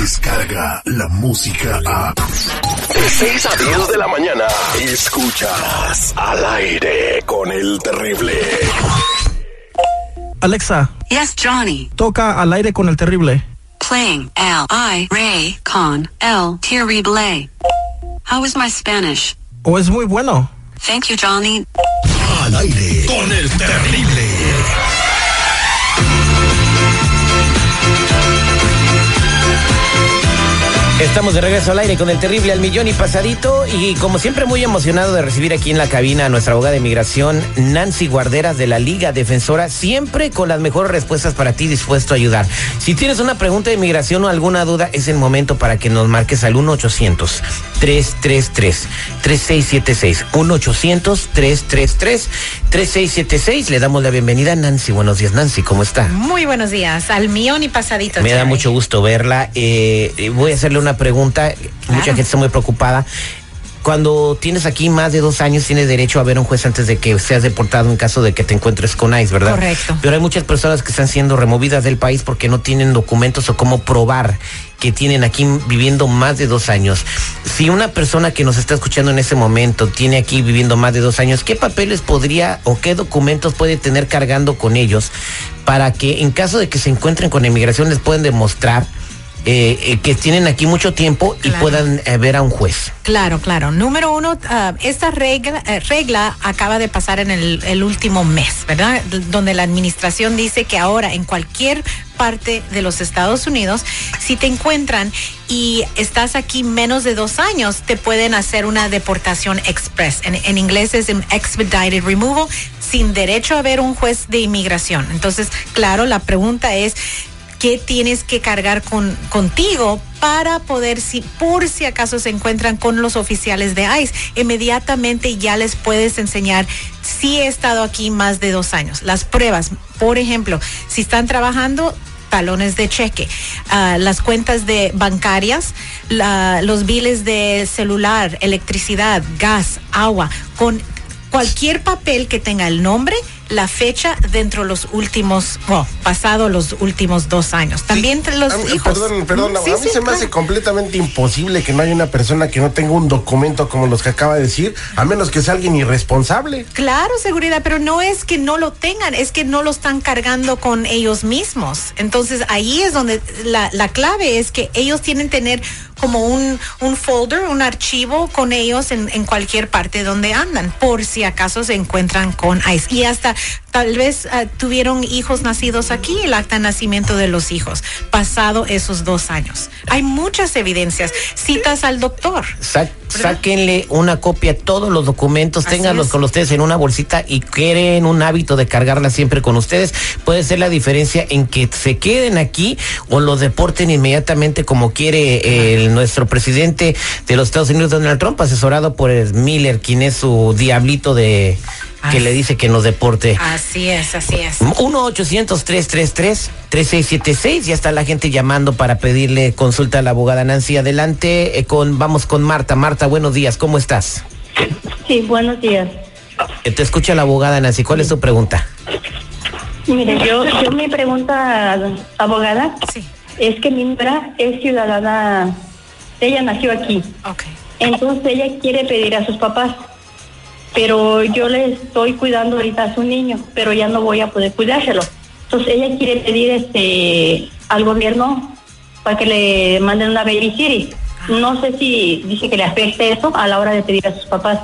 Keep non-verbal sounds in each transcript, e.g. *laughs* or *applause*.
llega la música a... De 6 a 10 de la mañana, escuchas al aire con el terrible. Alexa. Yes, Johnny. Toca al aire con el terrible. Playing L I Ray con El Terrible. How is my Spanish? ¿O es muy bueno? Thank you, Johnny. Al aire con el terrible. Estamos de regreso al aire con el terrible al millón y pasadito y como siempre muy emocionado de recibir aquí en la cabina a nuestra abogada de migración Nancy Guarderas de la Liga Defensora, siempre con las mejores respuestas para ti, dispuesto a ayudar. Si tienes una pregunta de migración o alguna duda, es el momento para que nos marques al 1-800-333-3676. 1-800-333-3676. Le damos la bienvenida a Nancy. Buenos días, Nancy, ¿cómo está? Muy buenos días, al millón y pasadito. Me da mucho gusto verla. Eh, eh, voy a hacerle una pregunta. Mucha gente está muy preocupada. Cuando tienes aquí más de dos años, tienes derecho a ver a un juez antes de que seas deportado en caso de que te encuentres con ICE, ¿verdad? Correcto. Pero hay muchas personas que están siendo removidas del país porque no tienen documentos o cómo probar que tienen aquí viviendo más de dos años. Si una persona que nos está escuchando en ese momento tiene aquí viviendo más de dos años, ¿qué papeles podría o qué documentos puede tener cargando con ellos para que en caso de que se encuentren con inmigración les pueden demostrar eh, eh, que tienen aquí mucho tiempo y puedan eh, ver a un juez? Claro, claro. Número uno, ah, esta regla, regla acaba de pasar en el, el último mes, ¿verdad? D- Donde la administración dice que ahora en cualquier parte de los Estados Unidos, si te encuentran y estás aquí menos de dos años, te pueden hacer una deportación express. En, en inglés es expedited removal, sin derecho a ver un juez de inmigración. Entonces, claro, la pregunta es, qué tienes que cargar con, contigo para poder, si por si acaso se encuentran con los oficiales de ICE, inmediatamente ya les puedes enseñar si he estado aquí más de dos años. Las pruebas, por ejemplo, si están trabajando, talones de cheque, ah, las cuentas de bancarias, los biles de celular, electricidad, gas, agua, con cualquier papel que tenga el nombre, la fecha dentro de los últimos, bueno, pasado los últimos dos años. También entre los mí- hijos. Perdón, perdón, Sí, a mí sí, se me hace completamente imposible que no haya una persona que no tenga un documento como los que acaba de decir, a menos que sea alguien irresponsable. Claro, seguridad, pero no es que no lo tengan, es que no lo están cargando con ellos mismos. Entonces ahí es donde la, la clave es que ellos tienen que tener como un, un folder, un archivo con ellos en, cualquier parte donde andan, por si acaso se encuentran con ICE. Y hasta tal vez ah, tuvieron hijos nacidos aquí, el acta de nacimiento de los hijos, pasado esos dos años. Hay muchas evidencias, citas al doctor. Sa- sáquenle una copia todos los documentos, Así ténganlos es. con ustedes en una bolsita y creen un hábito de cargarla siempre con ustedes. Puede ser la diferencia en que se queden aquí o los deporten inmediatamente como quiere el, nuestro presidente de los Estados Unidos, Donald Trump, asesorado por el Miller, quien es su diablito de que le dice que nos deporte. Así es, así es. 1-800-333-3676. Ya está la gente llamando para pedirle consulta a la abogada Nancy. Adelante, eh, con, vamos con Marta. Marta, buenos días, ¿cómo estás? Sí, buenos días. Eh, Te escucha la abogada Nancy. ¿Cuál es tu pregunta? Mire, yo, yo mi pregunta, abogada, Sí, es que mi es ciudadana, ella nació aquí, ok. entonces ella quiere pedir a sus papás, pero yo le estoy cuidando ahorita a su niño, pero ya no voy a poder cuidárselo. Entonces ella quiere pedir este al gobierno para que le manden una babysitter. No sé si dice que le afecte eso a la hora de pedir a sus papás.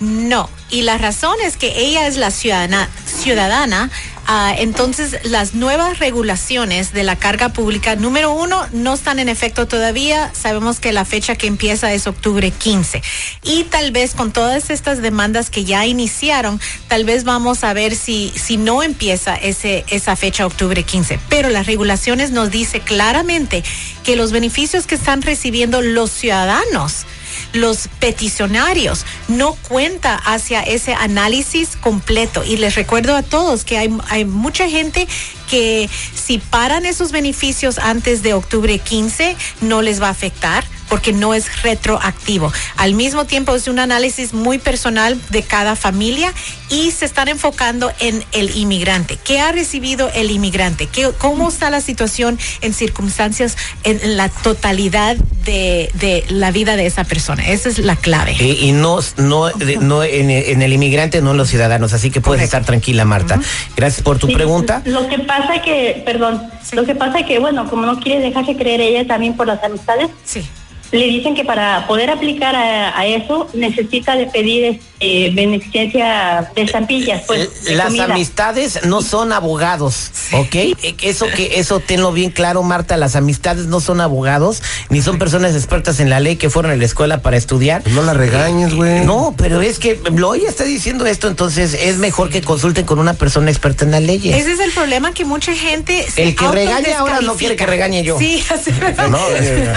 No, y la razón es que ella es la ciudadana, ciudadana ah, entonces las nuevas regulaciones de la carga pública, número uno, no están en efecto todavía, sabemos que la fecha que empieza es octubre 15, y tal vez con todas estas demandas que ya iniciaron, tal vez vamos a ver si, si no empieza ese, esa fecha octubre 15, pero las regulaciones nos dice claramente que los beneficios que están recibiendo los ciudadanos, los peticionarios no cuenta hacia ese análisis completo. Y les recuerdo a todos que hay, hay mucha gente que si paran esos beneficios antes de octubre 15 no les va a afectar porque no es retroactivo. Al mismo tiempo es un análisis muy personal de cada familia y se están enfocando en el inmigrante. ¿Qué ha recibido el inmigrante? ¿Qué, ¿Cómo está la situación en circunstancias, en, en la totalidad de, de la vida de esa persona? Esa es la clave. Y, y no, no, de- no en, en el inmigrante, no en los ciudadanos. Así que puedes Correcto. estar tranquila, Marta. Gracias por tu Sí, pregunta. Lo que pasa que, perdón, lo que pasa que, bueno, como no quiere dejarse creer ella también por las amistades, Sí. Le dicen que para poder aplicar a, a eso necesita de pedir este, beneficencia de estampillas, pues, de Las comida. amistades no son abogados, ¿ok? Eh, Eso que eso tenlo bien claro, Marta. Las amistades no son abogados ni son personas expertas en la ley que fueron a la escuela para estudiar. Pues no la regañes, güey. No, pero es que lo ella está diciendo esto, entonces es mejor que consulten con una persona experta en las leyes. Ese es el problema que mucha gente se El que regaña ahora no quiere que regañe yo. Sí, así No, eh,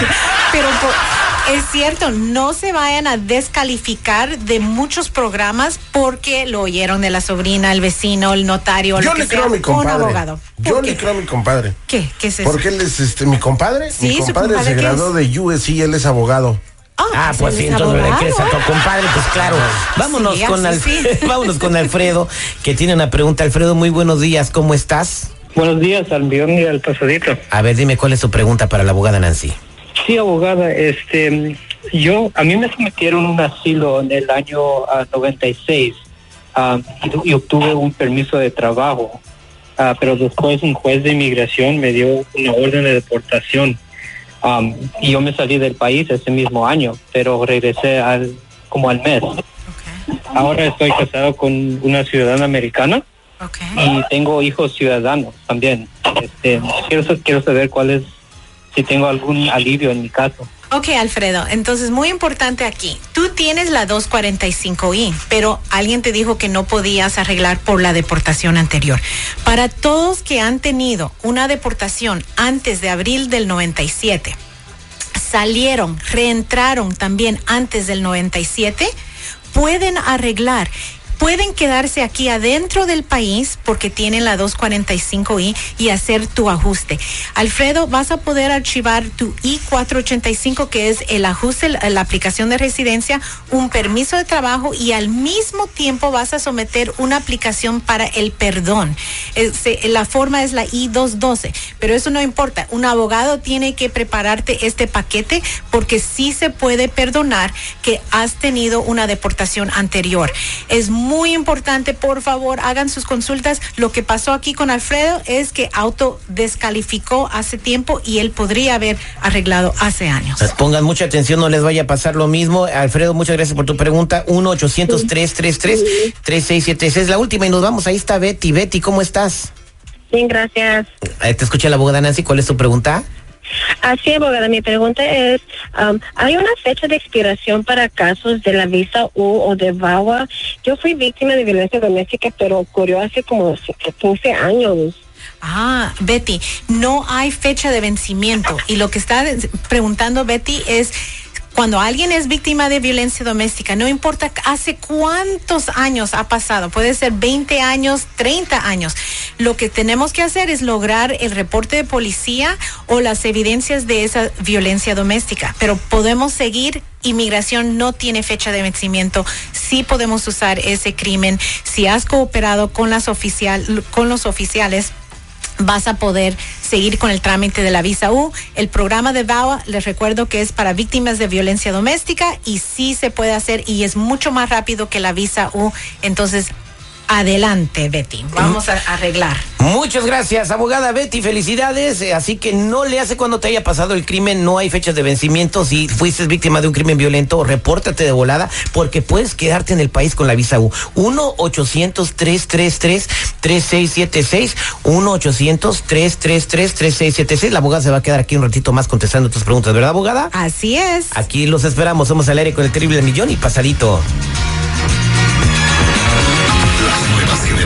Pero po- es cierto, no se vayan a descalificar de muchos programas porque lo oyeron de la sobrina, el vecino, el notario, yo lo que le creo a mi un compadre. abogado. Yo ¿Por le creo a mi compadre. ¿Qué? ¿Qué es eso? Porque él es este, mi compadre. Sí, mi su compadre compadre, se ¿qué graduó de USC, él es abogado. Ah, pues sí, es entonces le quieres a tu compadre, pues claro. Vámonos Sí, con Alf- sí. *laughs* vámonos con Alfredo, que tiene una pregunta. Alfredo, muy buenos días, ¿cómo estás? Buenos días, al millón y al pasadito. A ver, dime cuál es tu pregunta para la abogada Nancy. Sí, abogada, este, yo, a mí me sometieron un asilo en el año ah, 96 ah, y, y obtuve un permiso de trabajo, Ah, pero después un juez de inmigración me dio una orden de deportación Am, y yo me salí del país ese mismo año, pero regresé al, como al mes. Ahora estoy casado con una ciudadana americana y tengo hijos ciudadanos también. Este, quiero, quiero saber cuál es, si tengo algún alivio en mi caso. Ok, Alfredo, entonces muy importante aquí. Tú tienes la 245I, pero alguien te dijo que no podías arreglar por la deportación anterior. Para todos que han tenido una deportación antes de abril del 97, salieron, reentraron también antes del 97, pueden arreglar. Pueden quedarse aquí adentro del país porque tienen la 245I y hacer tu ajuste. Alfredo, vas a poder archivar tu I-485, que es el ajuste, la, aplicación de residencia, un permiso de trabajo y al mismo tiempo vas a someter una aplicación para el perdón. La forma es la I-212, pero eso no importa. Un abogado tiene que prepararte este paquete porque sí se puede perdonar que has tenido una deportación anterior. Importante, por favor, hagan sus consultas. Lo que pasó aquí con Alfredo es que auto descalificó hace tiempo y él podría haber arreglado hace años. Pues Pongan mucha atención, no les vaya a pasar lo mismo. Alfredo, muchas gracias por tu pregunta. 1-800-333-3676. La última y nos vamos. Ahí está Betty. Betty, ¿cómo estás? Sí, gracias. Te escucha la abogada Nancy. ¿Cuál es tu pregunta? Así, abogada, mi pregunta es, um, ¿hay una fecha de expiración para casos de la visa U o de VAWA? Yo fui víctima de violencia doméstica, pero ocurrió hace como 15 años. Ah, Betty, no hay fecha de vencimiento. Y lo que está preguntando Betty es, cuando alguien es víctima de violencia doméstica, no importa hace cuántos años ha pasado, puede ser 20 años, 30 años, lo que tenemos que hacer es lograr el reporte de policía o las evidencias de esa violencia doméstica. Pero podemos seguir Inmigración no tiene fecha de vencimiento. Sí podemos usar ese crimen. Si has cooperado con las oficial, con los oficiales, vas a poder seguir con el trámite de la visa U. El programa de VAWA, les recuerdo que es para víctimas de violencia doméstica y sí se puede hacer y es mucho más rápido que la visa U. Entonces, adelante, Betty. Vamos a arreglar. Muchas gracias, abogada Betty. Felicidades. Eh, Así que no le hace cuando te haya pasado el crimen. No hay fechas de vencimiento. Si fuiste víctima de un crimen violento, repórtate de volada porque puedes quedarte en el país con la visa U. 1-800-333-3676. 1-800-333-3676. La abogada se va a quedar aquí un ratito más contestando tus preguntas, ¿verdad, abogada? Así es. Aquí los esperamos. Somos al aire con el terrible millón y pasadito.